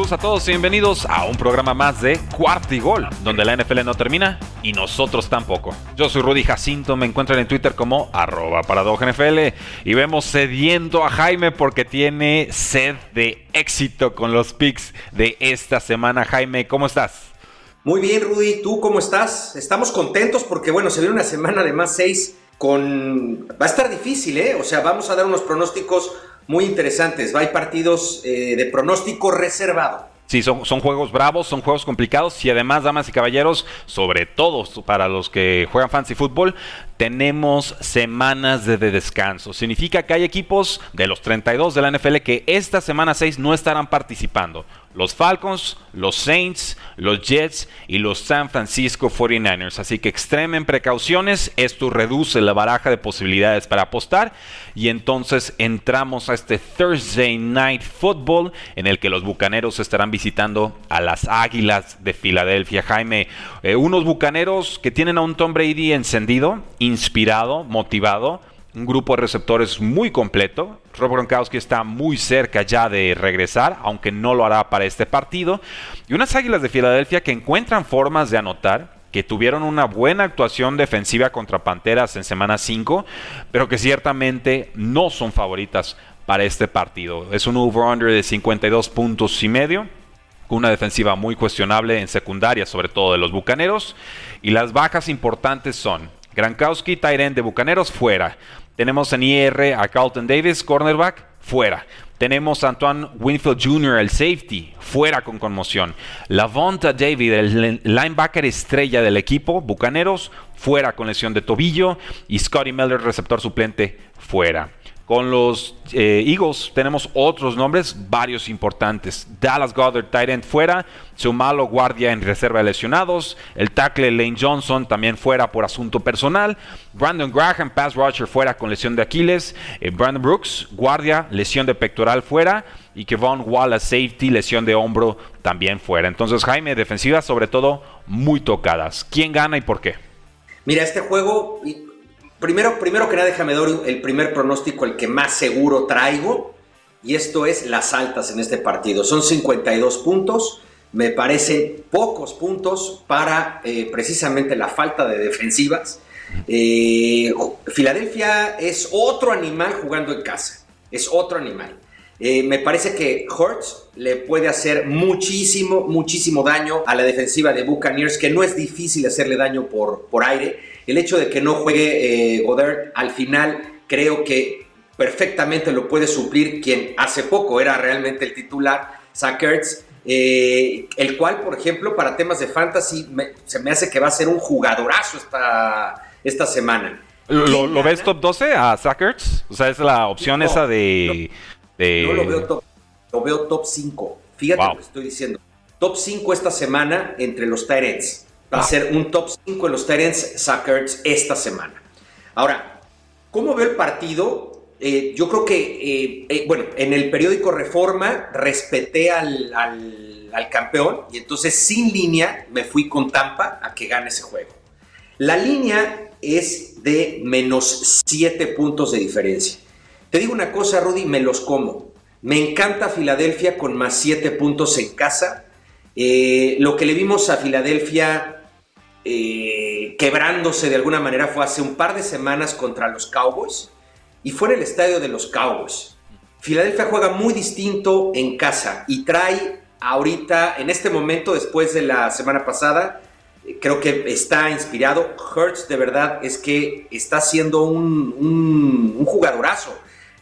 Saludos a todos y bienvenidos a un programa más de Cuarto y Gol, donde la NFL no termina y nosotros tampoco. Yo soy Rudy Jacinto, me encuentran en Twitter como arroba NFL y vemos sediendo a Jaime porque tiene sed de éxito con los picks de esta semana. Jaime, ¿cómo estás? Muy bien, Rudy, ¿tú cómo estás? Estamos contentos porque, bueno, se viene una semana de más seis con... Va a estar difícil, ¿eh? O sea, vamos a dar unos pronósticos muy interesantes. Hay partidos eh, de pronóstico reservado. Sí, son, son, juegos bravos, son juegos complicados y además, damas y caballeros, sobre todo para los que juegan fancy fútbol, tenemos semanas de, descanso. Significa que hay equipos de los 32 de la NFL que esta semana 6 no estarán participando. Los Falcons, los Saints, los Jets y los San Francisco 49ers. Así que extremen precauciones. Esto reduce la baraja de posibilidades para apostar. Y entonces entramos a este Thursday Night Football en el que los Bucaneros estarán visitando a las Águilas de Filadelfia. Jaime, eh, unos Bucaneros que tienen a un Tom Brady encendido inspirado, motivado, un grupo de receptores muy completo. Rob Gronkowski está muy cerca ya de regresar, aunque no lo hará para este partido. Y unas Águilas de Filadelfia que encuentran formas de anotar, que tuvieron una buena actuación defensiva contra Panteras en semana 5, pero que ciertamente no son favoritas para este partido. Es un over-under de 52 puntos y medio con una defensiva muy cuestionable en secundaria, sobre todo de los Bucaneros. Y las bajas importantes son Grankowski, Tyren de Bucaneros, fuera. Tenemos en IR a Carlton Davis, cornerback, fuera. Tenemos a Antoine Winfield Jr., el safety, fuera con conmoción. Lavonta David, el linebacker estrella del equipo, Bucaneros, fuera con lesión de tobillo. Y Scotty Miller, receptor suplente, fuera. Con los eh, Eagles tenemos otros nombres, varios importantes. Dallas Goddard, tight fuera. Sumalo, guardia en reserva de lesionados. El tackle Lane Johnson también fuera por asunto personal. Brandon Graham, pass rusher fuera con lesión de Aquiles. Eh, Brandon Brooks, guardia, lesión de pectoral fuera. Y Kevon Wallace, safety, lesión de hombro también fuera. Entonces, Jaime, defensivas sobre todo muy tocadas. ¿Quién gana y por qué? Mira, este juego Primero, primero que nada, déjame dar el primer pronóstico, el que más seguro traigo, y esto es las altas en este partido. Son 52 puntos, me parecen pocos puntos para eh, precisamente la falta de defensivas. Eh, Filadelfia es otro animal jugando en casa, es otro animal. Eh, me parece que Hurts le puede hacer muchísimo, muchísimo daño a la defensiva de Buccaneers, que no es difícil hacerle daño por, por aire. El hecho de que no juegue eh, Goddard al final creo que perfectamente lo puede suplir quien hace poco era realmente el titular, Zach eh, el cual, por ejemplo, para temas de fantasy se me hace que va a ser un jugadorazo esta, esta semana. ¿Lo, ves top 12 a Zach O sea, es la opción esa de... No lo veo top, lo veo top 5. Fíjate lo que estoy diciendo. Top 5 esta semana entre los Tyrants. Va a ser un top 5 en los Tyrants Suckers esta semana. Ahora, ¿cómo veo el partido? Eh, yo creo que, eh, eh, bueno, en el periódico Reforma respeté al, al, campeón y entonces sin línea me fui con Tampa a que gane ese juego. La línea es de menos 7 puntos de diferencia. Te digo una cosa, Rudy, me los como. Me encanta Filadelfia con más 7 puntos en casa. Lo que le vimos a Filadelfia eh, quebrándose de alguna manera fue hace un par de semanas contra los Cowboys y fue en el estadio de los Cowboys. Filadelfia juega muy distinto en casa y trae ahorita, en este momento, después de la semana pasada, eh, creo que está inspirado. Hurts de verdad es que está siendo un, un jugadorazo.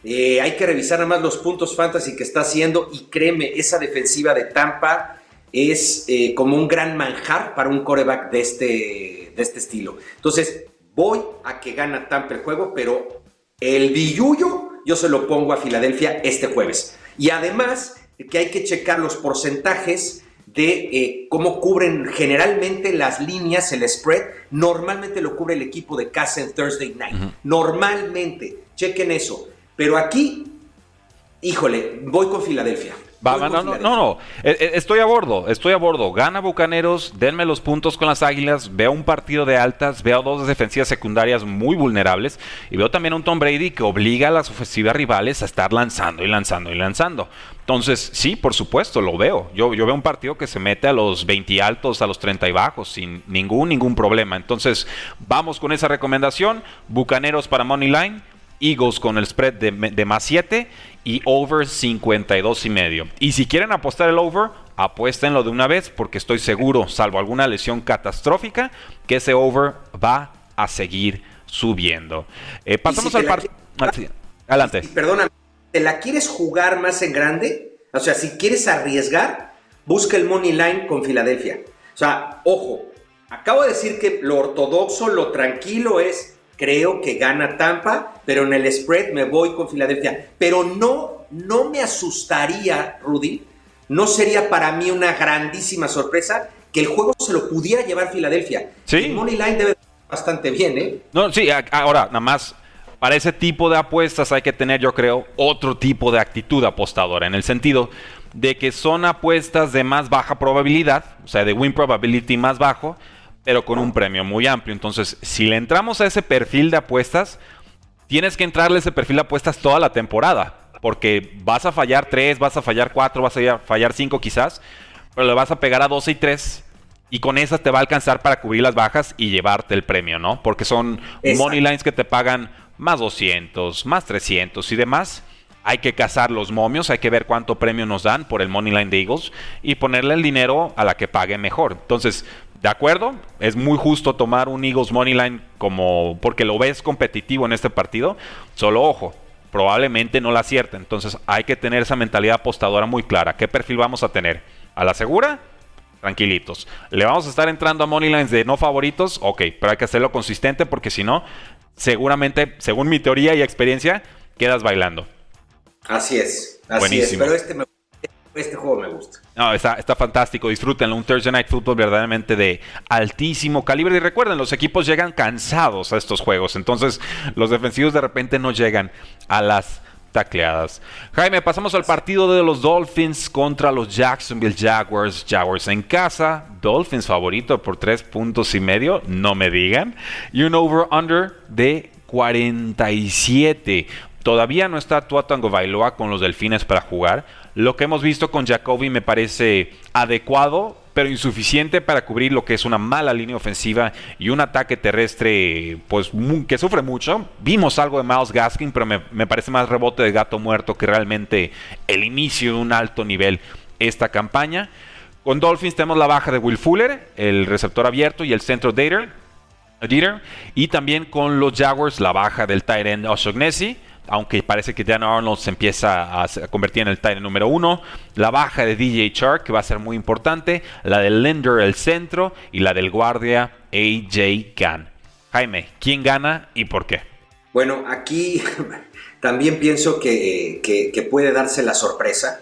Eh, hay que revisar nada más los puntos fantasy que está haciendo y créeme, esa defensiva de Tampa es eh, como un gran manjar para un coreback de este, de este estilo. Entonces, voy a que gana Tampa el juego, pero el billuyo yo se lo pongo a Filadelfia este jueves. Y además que hay que checar los porcentajes de eh, cómo cubren generalmente las líneas, el spread. Normalmente lo cubre el equipo de casa en Thursday Night. Normalmente, chequen eso. Pero aquí, híjole, voy con Filadelfia no, no, no, eh, eh, Estoy a bordo, estoy a bordo. Gana Bucaneros, denme los puntos con las Águilas. Veo un partido de altas, veo dos defensivas secundarias muy vulnerables y veo también un Tom Brady que obliga a las ofensivas rivales a estar lanzando y lanzando y lanzando. Entonces, sí, por supuesto, lo veo. Yo, yo veo un partido que se mete a los 20 altos, a los 30 y bajos, sin ningún, ningún problema. Entonces, vamos con esa recomendación. Bucaneros para Money Line. Eagles con el spread de, de más 7 y over 52 y medio. Y si quieren apostar el over, apuéstenlo de una vez porque estoy seguro, salvo alguna lesión catastrófica, que ese over va a seguir subiendo. Eh, pasamos al partido. Ah, adelante. Perdóname, ¿te la quieres jugar más en grande? O sea, si quieres arriesgar, busca el money line con Filadelfia. O sea, ojo, acabo de decir que lo ortodoxo, lo tranquilo es creo que gana Tampa, pero en el spread me voy con Filadelfia. Pero no, no me asustaría, Rudy, no sería para mí una grandísima sorpresa que el juego se lo pudiera llevar Filadelfia. Sí. El money line debe bastante bien, ¿eh? No, sí, ahora, nada más. Para ese tipo de apuestas hay que tener, yo creo, otro tipo de actitud apostadora, en el sentido de que son apuestas de más baja probabilidad, o sea, de win probability más bajo, pero con un premio muy amplio. Entonces, si le entramos a ese perfil de apuestas, tienes que entrarle a ese perfil de apuestas toda la temporada. Porque vas a fallar 3, vas a fallar 4, vas a fallar 5 quizás, pero le vas a pegar a 12 y 3 y con esas te va a alcanzar para cubrir las bajas y llevarte el premio, ¿no? Porque son money lines que te pagan más 200, más 300 y demás. Hay que cazar los momios, hay que ver cuánto premio nos dan por el money line de Eagles y ponerle el dinero a la que pague mejor. Entonces, ¿De acuerdo? Es muy justo tomar un Eagles Moneyline como porque lo ves competitivo en este partido. Solo ojo, probablemente no la acierte. Entonces hay que tener esa mentalidad apostadora muy clara. ¿Qué perfil vamos a tener? ¿A la segura? Tranquilitos. ¿Le vamos a estar entrando a Moneylines de no favoritos? Ok, pero hay que hacerlo consistente porque si no, seguramente, según mi teoría y experiencia, quedas bailando. Así es, así es. Pero este me este juego me gusta. No, está, está fantástico, disfrútenlo. Un Thursday Night Football verdaderamente de altísimo calibre. Y recuerden, los equipos llegan cansados a estos juegos. Entonces, los defensivos de repente no llegan a las tacleadas. Jaime, pasamos al partido de los Dolphins contra los Jacksonville Jaguars. Jaguars en casa. Dolphins favorito por tres puntos y medio. No me digan. Y un over-under de 47. Todavía no está Tua Tango Bailoa con los Delfines para jugar. Lo que hemos visto con Jacoby me parece adecuado, pero insuficiente para cubrir lo que es una mala línea ofensiva y un ataque terrestre pues que sufre mucho. Vimos algo de Miles Gaskin, pero me, parece más rebote de gato muerto que realmente el inicio de un alto nivel esta campaña. Con Dolphins tenemos la baja de Will Fuller, el receptor abierto y el centro Dater. Y también con los Jaguars la baja del tight end aunque parece que Dan Arnold se empieza a, convertir en el tight número uno. La baja de DJ Chark, que va a ser muy importante. La de Linder, el centro. Y la del guardia AJ Khan. Jaime, ¿quién gana y por qué? Bueno, aquí también pienso que, puede darse la sorpresa.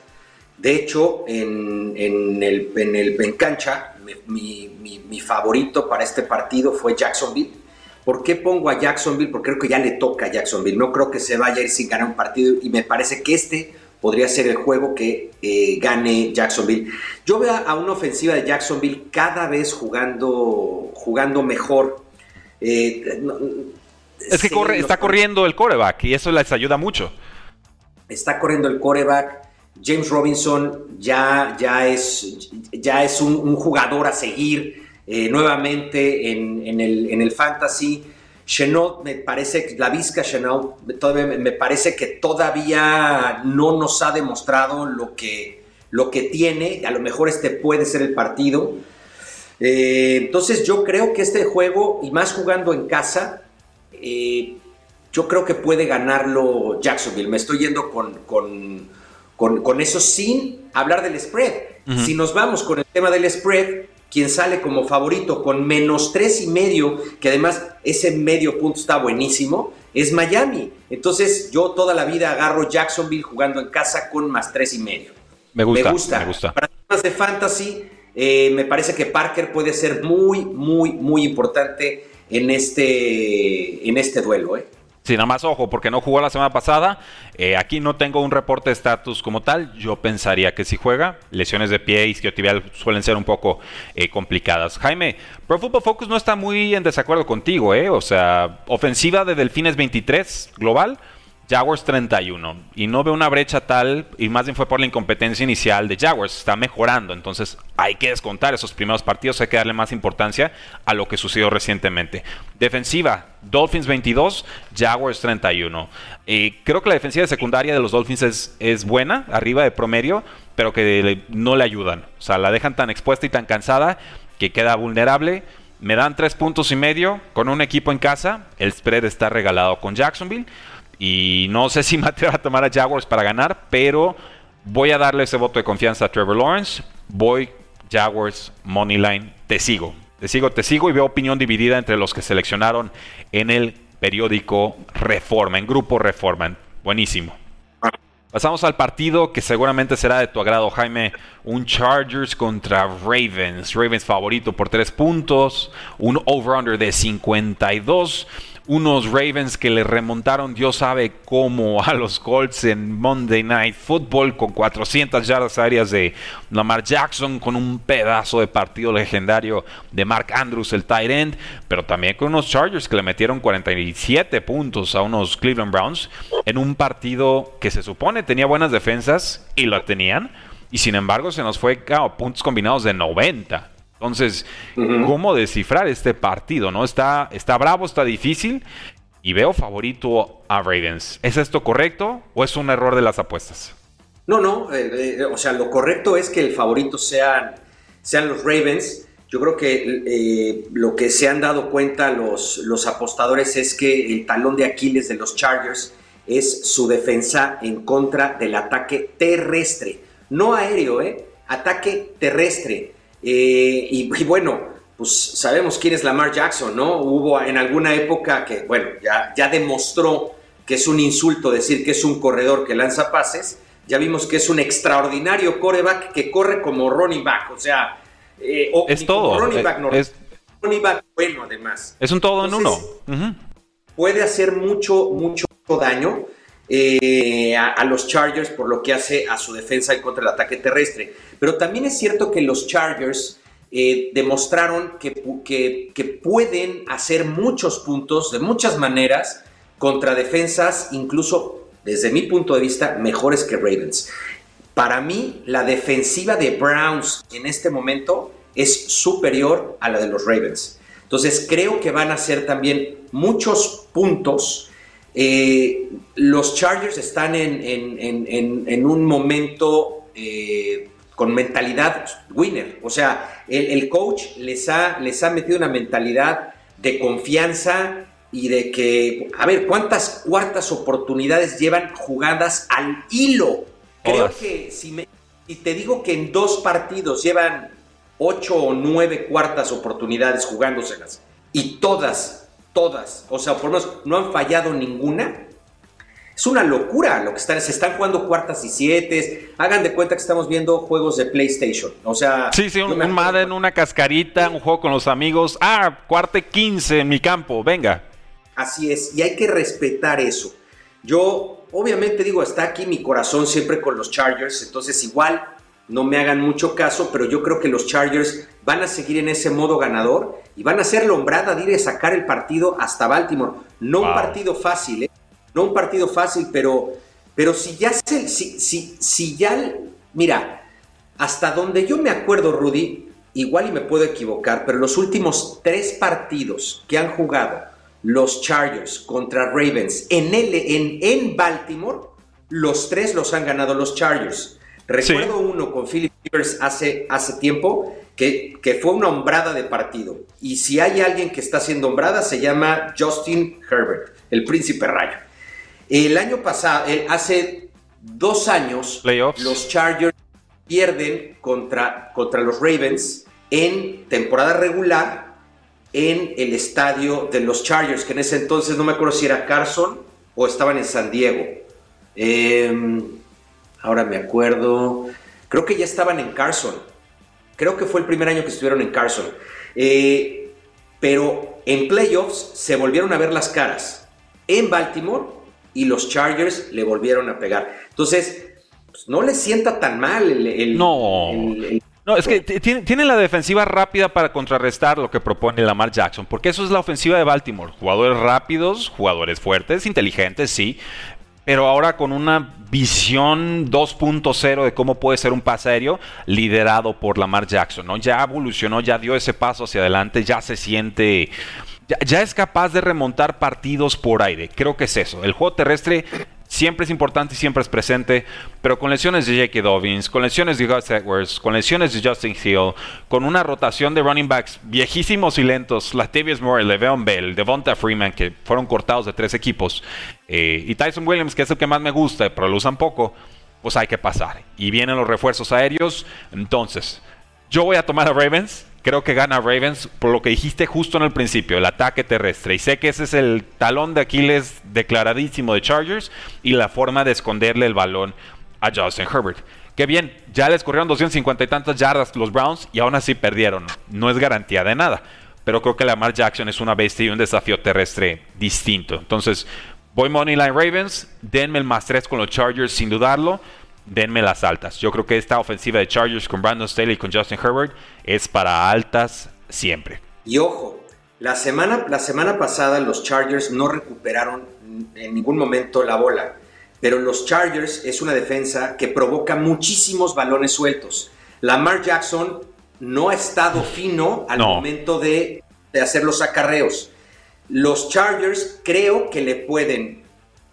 De hecho, en, el, en, el, en cancha, mi, mi favorito para este partido fue Jacksonville ¿Por qué pongo a Jacksonville? Porque creo que ya le toca a Jacksonville. No creo que se vaya a ir sin ganar un partido y me parece que este podría ser el juego que eh, gane Jacksonville. Yo veo a una ofensiva de Jacksonville cada vez jugando, jugando mejor. Eh, es que corre, está corriendo el coreback y eso les ayuda mucho. Está corriendo el coreback. James Robinson ya, ya es, ya es un jugador a seguir. Eh, nuevamente en, el, fantasy. Chenault me parece, la Vizca Chenault me parece que todavía no nos ha demostrado lo que, lo que tiene. A lo mejor este puede ser el partido. Eh, entonces yo creo que este juego, y más jugando en casa, eh, yo creo que puede ganarlo Jacksonville. Me estoy yendo con, con, con, eso sin hablar del spread. Si nos vamos con el tema del spread, quien sale como favorito con menos tres y medio, que además ese medio punto está buenísimo, es Miami. Entonces yo toda la vida agarro Jacksonville jugando en casa con más tres y medio. Me gusta, me gusta. Para temas de fantasy, eh, me parece que Parker puede ser muy, muy, muy importante en este, en este duelo. ¿eh? Sí, nada más ojo, porque no jugó la semana pasada. Eh, aquí no tengo un reporte de estatus como tal. Yo pensaría que si juega. Lesiones de pie y isquiotibial suelen ser un poco eh, complicadas. Jaime, Pro Football Focus no está muy en desacuerdo contigo, ¿eh? O sea, ofensiva de Delfines 23 global. Jaguars 31. Y no veo una brecha tal, y más bien fue por la incompetencia inicial de Jaguars. Está mejorando, entonces hay que descontar esos primeros partidos, hay que darle más importancia a lo que sucedió recientemente. Defensiva, Dolphins 22, Jaguars 31. y creo que la defensiva de secundaria de los Dolphins es, es buena, arriba de promedio, pero que no le ayudan. O sea, la dejan tan expuesta y tan cansada que queda vulnerable. Me dan tres puntos y medio con un equipo en casa. El spread está regalado con Jacksonville. Y no sé si me atrevo a tomar a Jaguars para ganar, pero voy a darle ese voto de confianza a Trevor Lawrence. Voy Jaguars Moneyline. Te sigo. Te sigo, te sigo y veo opinión dividida entre los que seleccionaron en el periódico Reforma, en Grupo Reforma. Buenísimo. Pasamos al partido que seguramente será de tu agrado, Jaime. Un Chargers contra Ravens. Ravens favorito por tres puntos. Un over-under de 52 unos Ravens que le remontaron Dios sabe cómo a los Colts en Monday Night Football con 400 yardas aéreas de Lamar Jackson con un pedazo de partido legendario de Mark Andrews el tight end, pero también con unos Chargers que le metieron 47 puntos a unos Cleveland Browns en un partido que se supone tenía buenas defensas y lo tenían y sin embargo se nos fue a puntos combinados de 90. Entonces, ¿cómo descifrar este partido? ¿No? Está, está bravo, está difícil y veo favorito a Ravens. ¿Es esto correcto o es un error de las apuestas? No, no, eh, eh, o sea, lo correcto es que el favorito sean, sean los Ravens. Yo creo que eh, lo que se han dado cuenta los, los apostadores es que el talón de Aquiles de los Chargers es su defensa en contra del ataque terrestre. No aéreo, ¿eh? Ataque terrestre. Eh, y, bueno, pues sabemos quién es Lamar Jackson, ¿no? Hubo en alguna época que, bueno, ya, ya demostró que es un insulto decir que es un corredor que lanza pases. Ya vimos que es un extraordinario coreback que corre como running back, o sea, eh, es todo. Running back, no, es, running back bueno además. Es un todo en uno. Puede hacer mucho, mucho daño. Eh, a, los Chargers por lo que hace a su defensa en contra del ataque terrestre. Pero también es cierto que los Chargers eh, demostraron que, que, pueden hacer muchos puntos de muchas maneras contra defensas, incluso desde mi punto de vista, mejores que Ravens. Para mí, la defensiva de Browns en este momento es superior a la de los Ravens. Entonces creo que van a hacer también muchos puntos eh, los Chargers están en, un momento eh, con mentalidad winner. O sea, el, coach les ha, les ha metido una mentalidad de confianza y de que, a ver, ¿cuántas cuartas oportunidades llevan jugadas al hilo? Creo que si, me, si te digo que en dos partidos llevan ocho o nueve cuartas oportunidades jugándoselas y todas todas, o sea, por lo menos no han fallado ninguna. Es una locura lo que están, se están jugando cuartas y siete. Hagan de cuenta que estamos viendo juegos de PlayStation. O sea, sí, sí, un, Madden, una cascarita, un juego con los amigos. Ah, cuarte 15 en mi campo, venga. Así es, y hay que respetar eso. Yo, obviamente, digo, está aquí mi corazón siempre con los Chargers, entonces igual no me hagan mucho caso, pero yo creo que los Chargers van a seguir en ese modo ganador y van a ser lombrada de ir a sacar el partido hasta Baltimore. No un partido fácil, ¿eh? No un partido fácil, pero, pero si ya se, si, si, si ya, mira, hasta donde yo me acuerdo, Rudy, igual y me puedo equivocar, pero los últimos tres partidos que han jugado los Chargers contra Ravens en, en, en Baltimore, los tres los han ganado los Chargers. Recuerdo uno con Philip Rivers hace, hace tiempo que, que, fue una hombrada de partido. Y si hay alguien que está siendo hombrada, se llama Justin Herbert, el príncipe rayo. El año pasado, hace dos años los Chargers pierden contra, contra los Ravens en temporada regular en el estadio de los Chargers, que en ese entonces no me acuerdo si era Carson o estaban en San Diego. Em, ahora me acuerdo, creo que ya estaban en Carson. Creo que fue el primer año que estuvieron en Carson. Eh, pero en playoffs se volvieron a ver las caras en Baltimore y los Chargers le volvieron a pegar. Entonces, pues, no le sienta tan mal el... no. no, es que tiene, la defensiva rápida para contrarrestar lo que propone Lamar Jackson, porque eso es la ofensiva de Baltimore. Jugadores rápidos, jugadores fuertes, inteligentes, sí, pero ahora con una visión 2.0 de cómo puede ser un pase aéreo liderado por Lamar Jackson, ¿no? Ya evolucionó, ya dio ese paso hacia adelante, ya se siente ya, es capaz de remontar partidos por aire. Creo que es eso. El juego terrestre siempre es importante y siempre es presente, pero con lesiones de J.K. Dobbins, con lesiones de Gus Edwards, con lesiones de Justin Hill, con una rotación de running backs viejísimos y lentos, Latavius Moore, Le'Veon Bell, Devonta Freeman, que fueron cortados de tres equipos, eh, y Tyson Williams, que es el que más me gusta, pero lo usan poco, pues hay que pasar. Y vienen los refuerzos aéreos, entonces, yo voy a tomar a Ravens, Creo que gana Ravens por lo que dijiste justo en el principio, el ataque terrestre. Y sé que ese es el talón de Aquiles declaradísimo de Chargers y la forma de esconderle el balón a Justin Herbert. Que bien, ya les corrieron 250 y tantas yardas los Browns y aún así perdieron. No es garantía de nada. Pero creo que Lamar Jackson es una bestia y un desafío terrestre distinto. Entonces, voy Moneyline Ravens, denme el más 3 con los Chargers sin dudarlo denme las altas. Yo creo que esta ofensiva de Chargers con Brandon Staley y con Justin Herbert es para altas siempre. Y ojo, la semana, la semana pasada los Chargers no recuperaron en ningún momento la bola, pero los Chargers es una defensa que provoca muchísimos balones sueltos. Lamar Jackson no ha estado fino al momento de, de hacer los acarreos. Los Chargers creo que le pueden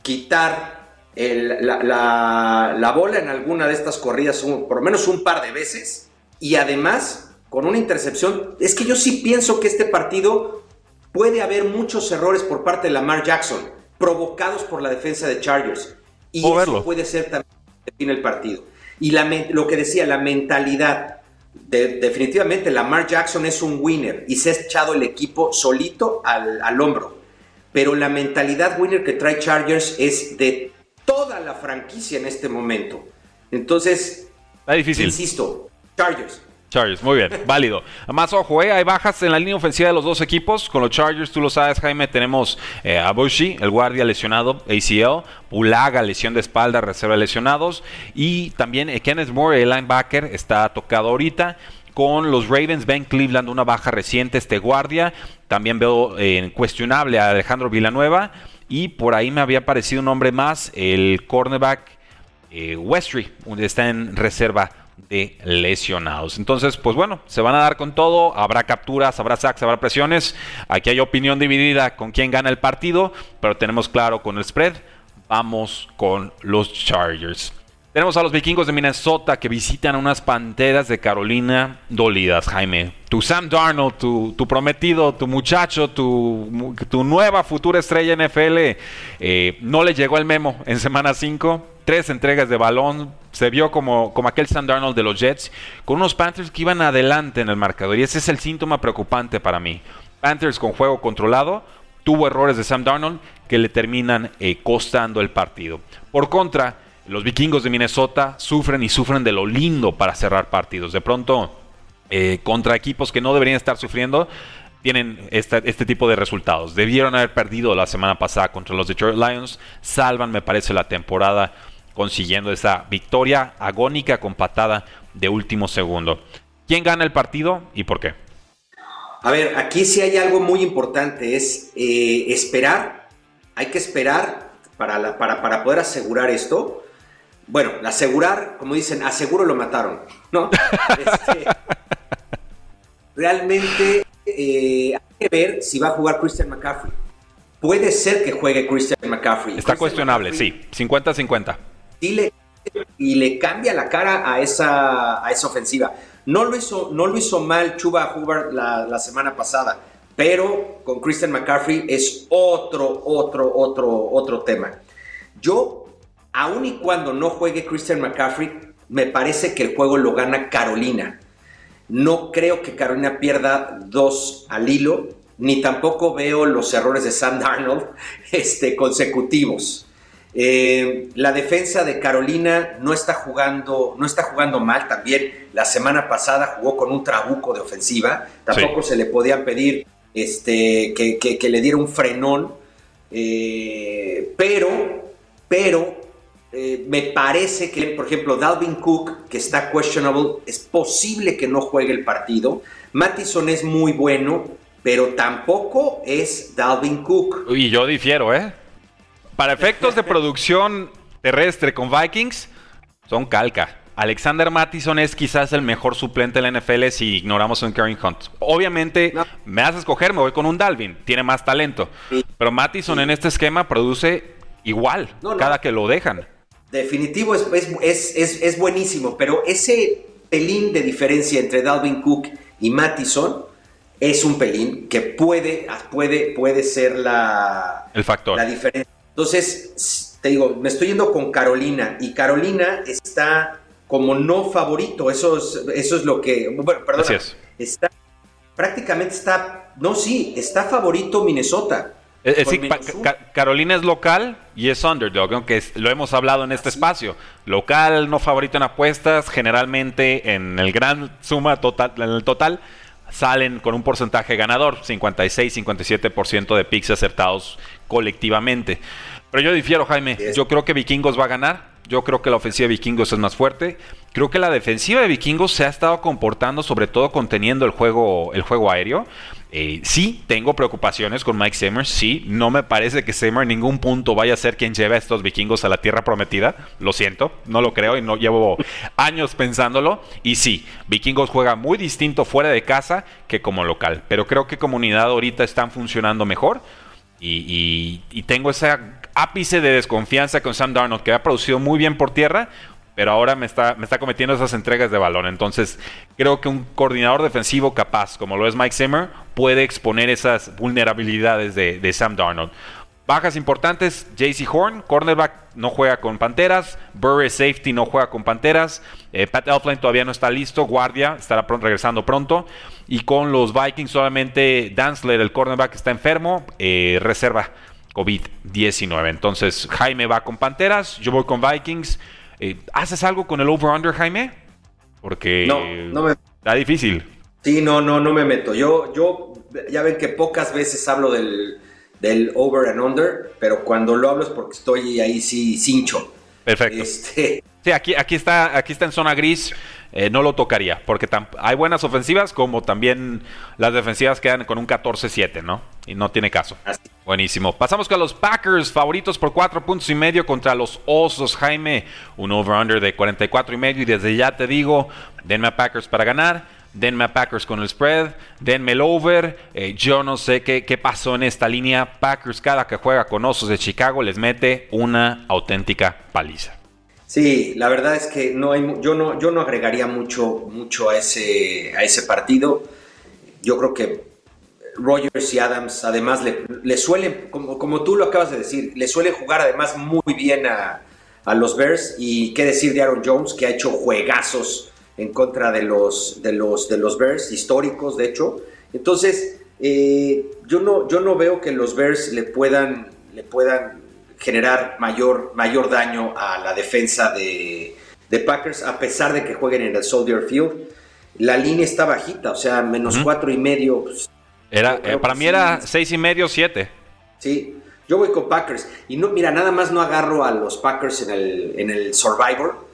quitar la, bola en alguna de estas corridas por lo menos un par de veces y además con una intercepción. Es que yo sí pienso que este partido puede haber muchos errores por parte de Lamar Jackson provocados por la defensa de Chargers. Y eso puede ser también el partido. Y lo que decía, la mentalidad. definitivamente Lamar Jackson es un winner y se ha echado el equipo solito al, al hombro. Pero la mentalidad winner que trae Chargers es de toda la franquicia en este momento. Entonces, Está difícil. insisto, Chargers. Chargers, muy bien, válido. Más ojo, eh, hay bajas en la línea ofensiva de los dos equipos. Con los Chargers, tú lo sabes, Jaime, tenemos eh, a Bushi, el guardia lesionado, ACL, Pulaga, lesión de espalda, reserva de lesionados. Y también eh, Kenneth Moore, el linebacker, está tocado ahorita. Con los Ravens, Ben Cleveland, una baja reciente, este guardia. También veo cuestionable a Alejandro Villanueva. Y por ahí me había parecido un nombre más, el cornerback eh, Westry, donde está en reserva de lesionados. Entonces, pues bueno, se van a dar con todo, habrá capturas, habrá sacks, habrá presiones. Aquí hay opinión dividida con quién gana el partido, pero tenemos claro con el spread. Vamos con los Chargers. Tenemos a los vikingos de Minnesota que visitan unas panteras de Carolina dolidas, Jaime. Tu Sam Darnold, tu, prometido, tu muchacho, tu, tu, nueva futura estrella NFL, eh, no le llegó el memo en semana 5. Tres entregas de balón. Se vio como, como aquel Sam Darnold de los Jets, con unos Panthers que iban adelante en el marcador. Y ese es el síntoma preocupante para mí. Panthers con juego controlado, tuvo errores de Sam Darnold que le terminan eh, costando el partido. Por contra, los vikingos de Minnesota sufren y sufren de lo lindo para cerrar partidos. De pronto, eh, contra equipos que no deberían estar sufriendo, tienen este, tipo de resultados. Debieron haber perdido la semana pasada contra los Detroit Lions. Salvan, me parece, la temporada consiguiendo esa victoria agónica con patada de último segundo. ¿Quién gana el partido y por qué? A ver, aquí sí hay algo muy importante, es eh, esperar, hay que esperar para, para, para poder asegurar esto bueno, asegurar, como dicen, aseguro lo mataron, ¿no? Este, realmente eh, hay que ver si va a jugar Christian McCaffrey. Puede ser que juegue Christian McCaffrey. Está cuestionable, sí, 50-50. Y le, y le cambia la cara a esa, a esa ofensiva. No lo, hizo, no lo hizo mal Chuba Hubbard la, la semana pasada, pero con Christian McCaffrey es otro, otro, otro, otro tema. Yo aun y cuando no juegue Christian McCaffrey, me parece que el juego lo gana Carolina. No creo que Carolina pierda dos al hilo, ni tampoco veo los errores de Sam Darnold este, consecutivos. Eh, la defensa de Carolina no está jugando, no está jugando mal. También la semana pasada jugó con un trabuco de ofensiva. Tampoco se le podían pedir este, que, le diera un frenón. Eh, pero, pero eh, me parece que, por ejemplo, Dalvin Cook, que está questionable, es posible que no juegue el partido. Mattison es muy bueno, pero tampoco es Dalvin Cook. Y yo difiero, ¿eh? Para efectos de producción terrestre con Vikings, son calca. Alexander Mattison es quizás el mejor suplente de la NFL si ignoramos a un Karen Hunt. Obviamente, me hace escoger, me voy con un Dalvin, tiene más talento. Pero Mattison en este esquema produce igual cada que lo dejan. Definitivo, es, es, es, buenísimo, pero ese pelín de diferencia entre Dalvin Cook y Mattison es un pelín que puede, puede, puede ser la, El factor. la diferencia. Entonces, te digo, me estoy yendo con Carolina y Carolina está como no favorito, eso es, eso es lo que, bueno, perdón, está, prácticamente está, no, sí, está favorito Minnesota. Es decir, Carolina es local y es underdog, aunque lo hemos hablado en este espacio. Local, no favorito en apuestas, generalmente en el gran suma total, en el total, salen con un porcentaje ganador, 56-57% de picks acertados colectivamente. Pero yo difiero, Jaime. Yo creo que Vikingos va a ganar. Yo creo que la ofensiva de Vikingos es más fuerte. Creo que la defensiva de Vikingos se ha estado comportando, sobre todo conteniendo el juego, el juego aéreo. Eh, sí, tengo preocupaciones con Mike Zimmer. Sí, no me parece que Zimmer en ningún punto vaya a ser quien lleve a estos vikingos a la tierra prometida. Lo siento, no lo creo y no llevo años pensándolo. Y sí, vikingos juega muy distinto fuera de casa que como local. Pero creo que comunidad ahorita están funcionando mejor. Y, y tengo ese ápice de desconfianza con Sam Darnold, que ha producido muy bien por tierra, pero ahora me está, me está cometiendo esas entregas de balón. Entonces, creo que un coordinador defensivo capaz, como lo es Mike Zimmer, puede exponer esas vulnerabilidades de, Sam Darnold. Bajas importantes, JC Horn, cornerback, no juega con Panteras. Burry Safety, no juega con Panteras. Eh, Pat Elfline todavía no está listo. Guardia, estará regresando pronto. Y con los Vikings solamente Danzler, el cornerback, está enfermo. Eh, reserva COVID-19. Entonces, Jaime va con Panteras, yo voy con Vikings. Eh, ¿Haces algo con el over-under, Jaime? Porque no, no me... está difícil. Sí, no, no, no me meto. Yo, yo, ya ven que pocas veces hablo del, del over and under, pero cuando lo hablo es porque estoy ahí sí cincho. Perfecto. Este... Sí, aquí, aquí, está, aquí está en zona gris. Eh, no lo tocaría, porque hay buenas ofensivas como también las defensivas quedan con un 14-7, ¿no? Y no tiene caso. Buenísimo. Pasamos con los Packers, favoritos por 4 puntos y medio contra los Osos, Jaime. Un over-under de 44 y medio y desde ya te digo, denme a Packers para ganar. Denme a Packers con el spread, denme el over. Eh, yo no sé qué, qué pasó en esta línea. Packers cada que juega con Osos de Chicago les mete una auténtica paliza. Sí, la verdad es que no hay, yo, no, yo no agregaría mucho, mucho a, ese, a ese partido. Yo creo que Rogers y Adams además le, le suelen, como, como, tú lo acabas de decir, le suelen jugar además muy bien a, los Bears y qué decir de Aaron Jones que ha hecho juegazos en contra de los, de los, de los Bears, históricos de hecho. Entonces, eh, yo, no, yo no veo que los Bears le puedan, le puedan generar mayor, mayor daño a la defensa de, Packers, a pesar de que jueguen en el Soldier Field. La línea está bajita, o sea, menos cuatro y medio. Pues, era, eh, para mí era seis y medio, siete. Sí, yo voy con Packers. Y no, mira, nada más no agarro a los Packers en el, en el Survivor,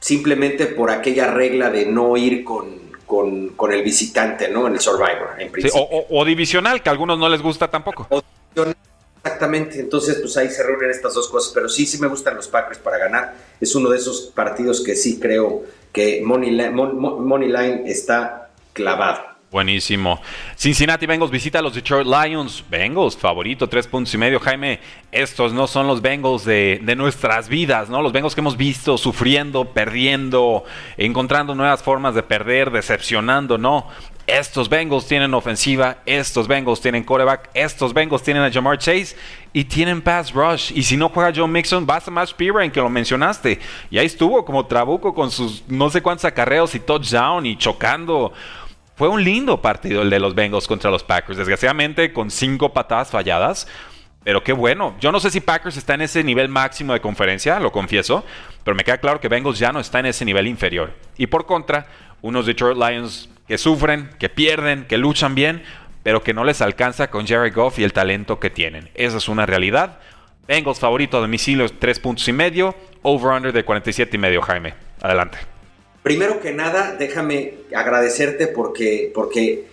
simplemente por aquella regla de no ir con, con, el visitante, ¿no? En el Survivor, en principio. o, divisional, que a algunos no les gusta tampoco. Exactamente, entonces pues ahí se reúnen estas dos cosas, pero sí, sí me gustan los Packers para ganar. Es uno de esos partidos que sí creo que Money Line, está clavado. Buenísimo. Cincinnati Bengals visita a los Detroit Lions. Bengals, favorito, tres puntos y medio. Jaime, estos no son los Bengals de, de, nuestras vidas, ¿no? Los Bengals que hemos visto sufriendo, perdiendo, encontrando nuevas formas de perder, decepcionando, no. Estos Bengals tienen ofensiva, estos Bengals tienen quarterback, estos Bengals tienen a Jamar Chase y tienen pass rush. Y si no juega Joe Mixon, vas a Matt en que lo mencionaste. Y ahí estuvo como trabuco con sus no sé cuántos acarreos y touchdown y chocando. Fue un lindo partido el de los Bengals contra los Packers. Desgraciadamente con cinco patadas falladas. Pero qué bueno. Yo no sé si Packers está en ese nivel máximo de conferencia, lo confieso. Pero me queda claro que Bengals ya no está en ese nivel inferior. Y por contra, unos Detroit Lions que sufren, que pierden, que luchan bien, pero que no les alcanza con Jerry Goff y el talento que tienen. Esa es una realidad. Bengals favorito a domicilio, tres puntos y medio. Over-under de 47 y medio, Jaime. Adelante. Primero que nada, déjame agradecerte porque, porque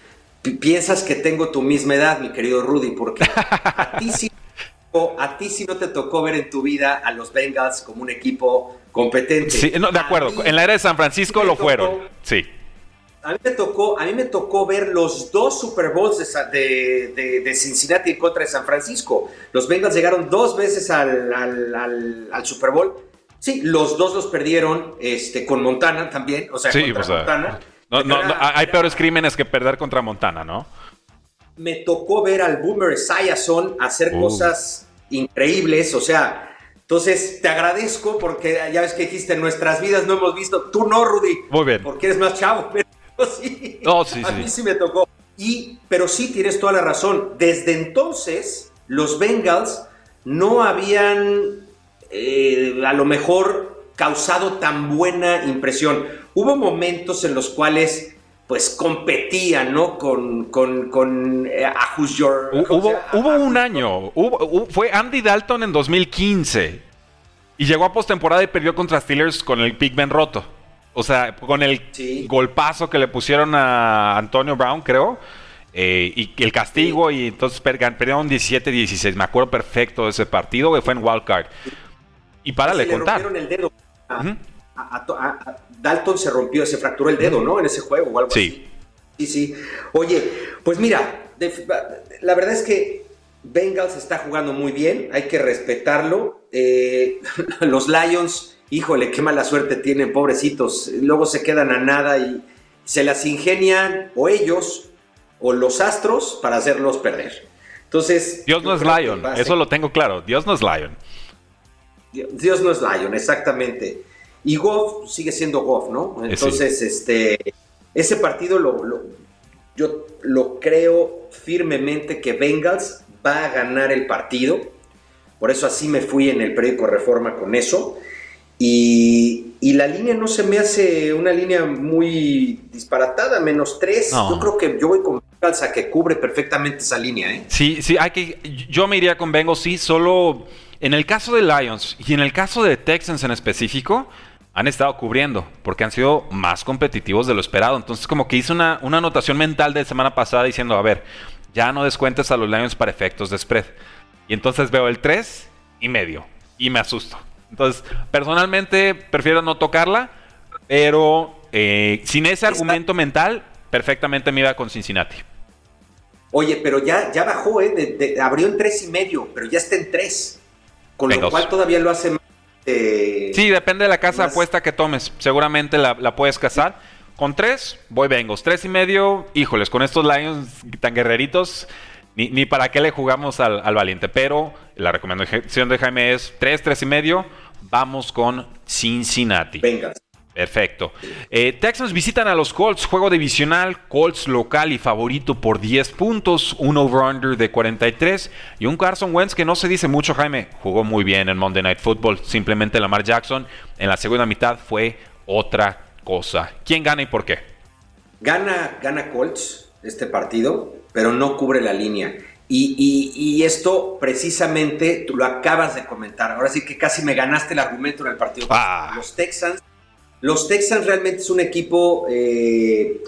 piensas que tengo tu misma edad, mi querido Rudy, porque a ti sí a ti sí no te tocó ver en tu vida a los Bengals como un equipo competente. Sí, no, de acuerdo. en la era de San Francisco lo fueron. Sí a mí me tocó, a mí me tocó ver los dos Super Bowls de, de, Cincinnati en contra de San Francisco. Los Bengals llegaron dos veces al, al, Super Bowl. Sí, los dos los perdieron este, con Montana también. O sea, contra Montana. No, no, hay peores crímenes que perder contra Montana, ¿no? Me tocó ver al Boomer Esiason hacer uh. cosas increíbles. O sea, entonces, te agradezco porque ya ves que dijiste, en nuestras vidas no hemos visto, tú no, Rudy. Muy bien. Porque eres más chavo, pero sí. a mí sí me tocó. Y, pero sí, tienes toda la razón. Desde entonces, los Bengals no habían eh, a lo mejor causado tan buena impresión. Hubo momentos en los cuales pues competían, ¿no? Con, con, con eh, Hubo, hubo un año, fue Andy Dalton en 2015 y llegó a postemporada y perdió contra Steelers con el Pigman roto. O sea, con el golpazo que le pusieron a Antonio Brown, creo. Eh, y el castigo, y entonces perdieron 17-16. Me acuerdo perfecto de ese partido, que fue en Wildcard. Y para le contar. el dedo. Dalton se rompió, se fracturó el dedo, ¿no? En ese juego o algo sí. así. Sí, sí. Oye, pues mira, la verdad es que Bengals está jugando muy bien, hay que respetarlo. Eh, los Lions híjole, qué mala suerte tienen, pobrecitos. Luego se quedan a nada y se las ingenian o ellos o los astros para hacerlos perder. Entonces. Dios no es Lion, eso lo tengo claro. Dios no es Lion. Dios no es Lion, exactamente. Y Goff sigue siendo Goff, ¿no? Eh, Entonces, este, ese partido lo, yo lo creo firmemente que Bengals va a ganar el partido. Por eso así me fui en el periódico Reforma con eso. Y, la línea no se me hace una línea muy disparatada, menos tres. Yo creo que yo voy con Calza que cubre perfectamente esa línea. ¿eh? Sí, sí, hay que, yo me iría con Bengals, sí, solo en el caso de Lions y en el caso de Texans en específico, han estado cubriendo porque han sido más competitivos de lo esperado. Entonces, como que hice una, una anotación mental de semana pasada diciendo, a ver, ya no descuentes a los Lions para efectos de spread. Y entonces veo el 3 y medio y me asusto. Entonces, personalmente prefiero no tocarla, pero eh, sin ese argumento mental, perfectamente me iba con Cincinnati. Oye, pero ya, ya bajó, ¿eh? abrió en tres y medio, pero ya está en tres. Con lo cual todavía lo hace más. Eh, sí, depende de la casa apuesta que tomes. Seguramente la, puedes casar. Con tres, voy Bengals. Tres y medio, híjoles, con estos Lions tan guerreritos, ni, para qué le jugamos al, al, valiente. Pero la recomendación de Jaime es tres, tres y medio. Vamos con Cincinnati. Venga. Perfecto. Eh, Texans visitan a los Colts, juego divisional, Colts local y favorito por 10 puntos, un over-under de 43 y un Carson Wentz que no se dice mucho, Jaime, jugó muy bien en Monday Night Football, simplemente Lamar Jackson en la segunda mitad fue otra cosa. ¿Quién gana y por qué? Gana, gana Colts este partido, pero no cubre la línea. Y, esto precisamente tú lo acabas de comentar. Ahora sí que casi me ganaste el argumento en el partido. Ah. Los Texans, los Texans realmente es un equipo, eh,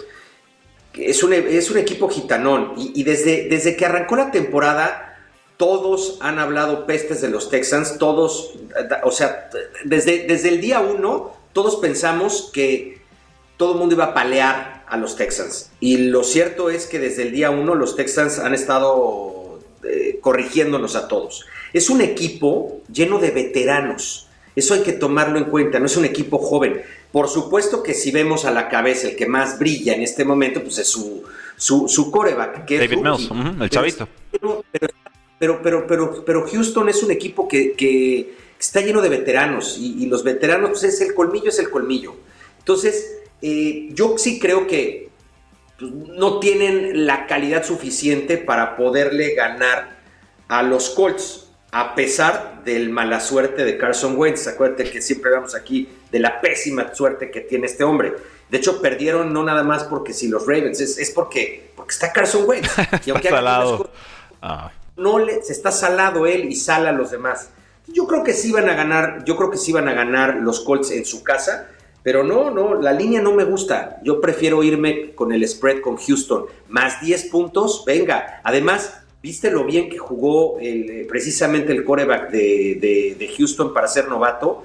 es, un, es un equipo gitanón. Y, desde, desde que arrancó la temporada, todos han hablado pestes de los Texans. Todos, o sea, desde, desde el día uno, todos pensamos que todo el mundo iba a palear a los Texans. Y lo cierto es que desde el día uno los Texans han estado eh, corrigiéndonos a todos. Es un equipo lleno de veteranos. Eso hay que tomarlo en cuenta, no es un equipo joven. Por supuesto que si vemos a la cabeza el que más brilla en este momento, pues es su, su, coreback, que David Mills, el chavito. Pero, pero, pero, pero, Houston es un equipo que, está lleno de veteranos y, los veteranos, pues es el colmillo, es el colmillo. Entonces, eh, yo sí creo que pues, no tienen la calidad suficiente para poderle ganar a los Colts a pesar del mala suerte de Carson Wentz. Acuérdate que siempre hablamos aquí de la pésima suerte que tiene este hombre. De hecho, perdieron no nada más porque si los Ravens, es, porque, porque está Carson Wentz. y aunque salado. Ah. no le, se está salado él y sala a los demás. Yo creo que sí van a ganar, yo creo que sí van a ganar los Colts en su casa, pero no, no, la línea no me gusta. Yo prefiero irme con el spread con Houston. Más 10 puntos, venga. Además, ¿Viste lo bien que jugó eh, precisamente el coreback de, Houston para ser novato?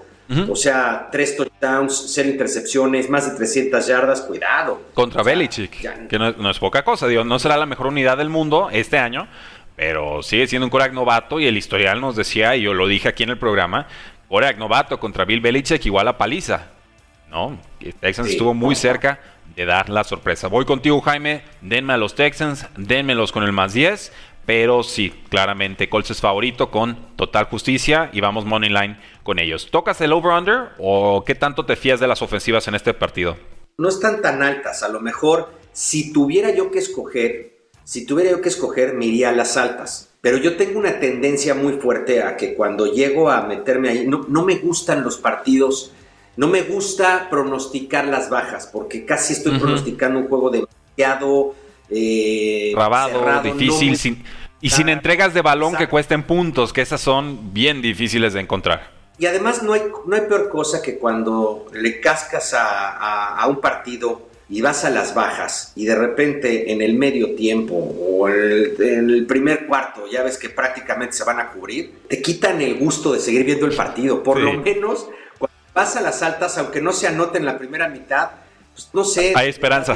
O sea, tres touchdowns, cero intercepciones, más de 300 yardas, cuidado. Contra Belichick, que no, es poca cosa, digo, no será la mejor unidad del mundo este año, pero sigue siendo un coreback novato y el historial nos decía, y yo lo dije aquí en el programa, coreback novato contra Bill Belichick igual a paliza. ¿No? Texans estuvo muy cerca de dar la sorpresa. Voy contigo, Jaime. Denme a los Texans, denmelos con el más 10 pero sí, claramente Colts es favorito con total justicia y vamos money line con ellos. ¿Tocas el over-under o qué tanto te fías de las ofensivas en este partido? No están tan altas. A lo mejor, si tuviera yo que escoger, si tuviera yo que escoger, me iría a las altas. Pero yo tengo una tendencia muy fuerte a que cuando llego a meterme ahí, no, no me gustan los partidos, no me gusta pronosticar las bajas, porque casi estoy pronosticando un juego demasiado eh, Rabado, difícil, y sin entregas de balón que cuesten puntos, que esas son bien difíciles de encontrar. Y además no hay, no hay peor cosa que cuando le cascas a, un partido y vas a las bajas y de repente en el medio tiempo o en el, primer cuarto ya ves que prácticamente se van a cubrir, te quitan el gusto de seguir viendo el partido. Por lo menos cuando vas a las altas, aunque no se anote en la primera mitad, pues, no sé. Hay esperanza.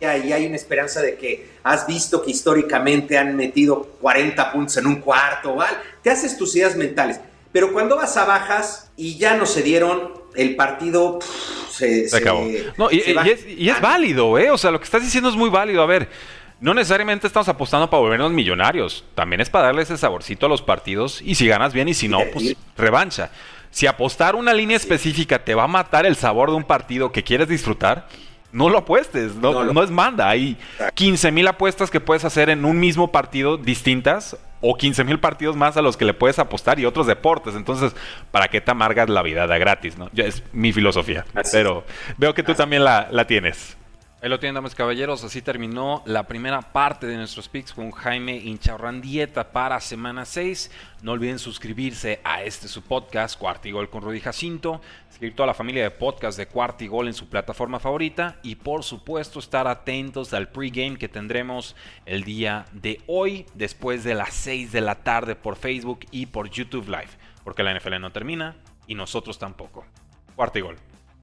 Y hay una esperanza de que has visto que históricamente han metido 40 puntos en un cuarto, ¿vale? Te haces tus ideas mentales. Pero cuando vas a bajas y ya no se dieron, el partido se, acabó. No, y, es, y, es, válido, ¿eh? O sea, lo que estás diciendo es muy válido. A ver, no necesariamente estamos apostando para volvernos millonarios. También es para darle ese saborcito a los partidos. Y si ganas bien y si no, pues revancha. Si apostar una línea específica te va a matar el sabor de un partido que quieres disfrutar, no lo apuestes, no, es manda. Hay 15 mil apuestas que puedes hacer en un mismo partido distintas o 15 mil partidos más a los que le puedes apostar y otros deportes. Entonces, ¿para qué te amargas la vida de gratis? ¿no? Ya es mi filosofía. pero veo que tú también la, la tienes. Ahí lo tienen, damas caballeros. Así terminó la primera parte de nuestros picks con Jaime Dieta para semana 6. No olviden suscribirse a este su podcast, Cuartigol con Rudy Jacinto. Seguir toda la familia de podcast de Cuartigol en su plataforma favorita. Y por supuesto, estar atentos al pregame que tendremos el día de hoy, después de las 6 de la tarde por Facebook y por YouTube Live. Porque la NFL no termina y nosotros tampoco. Cuartigol.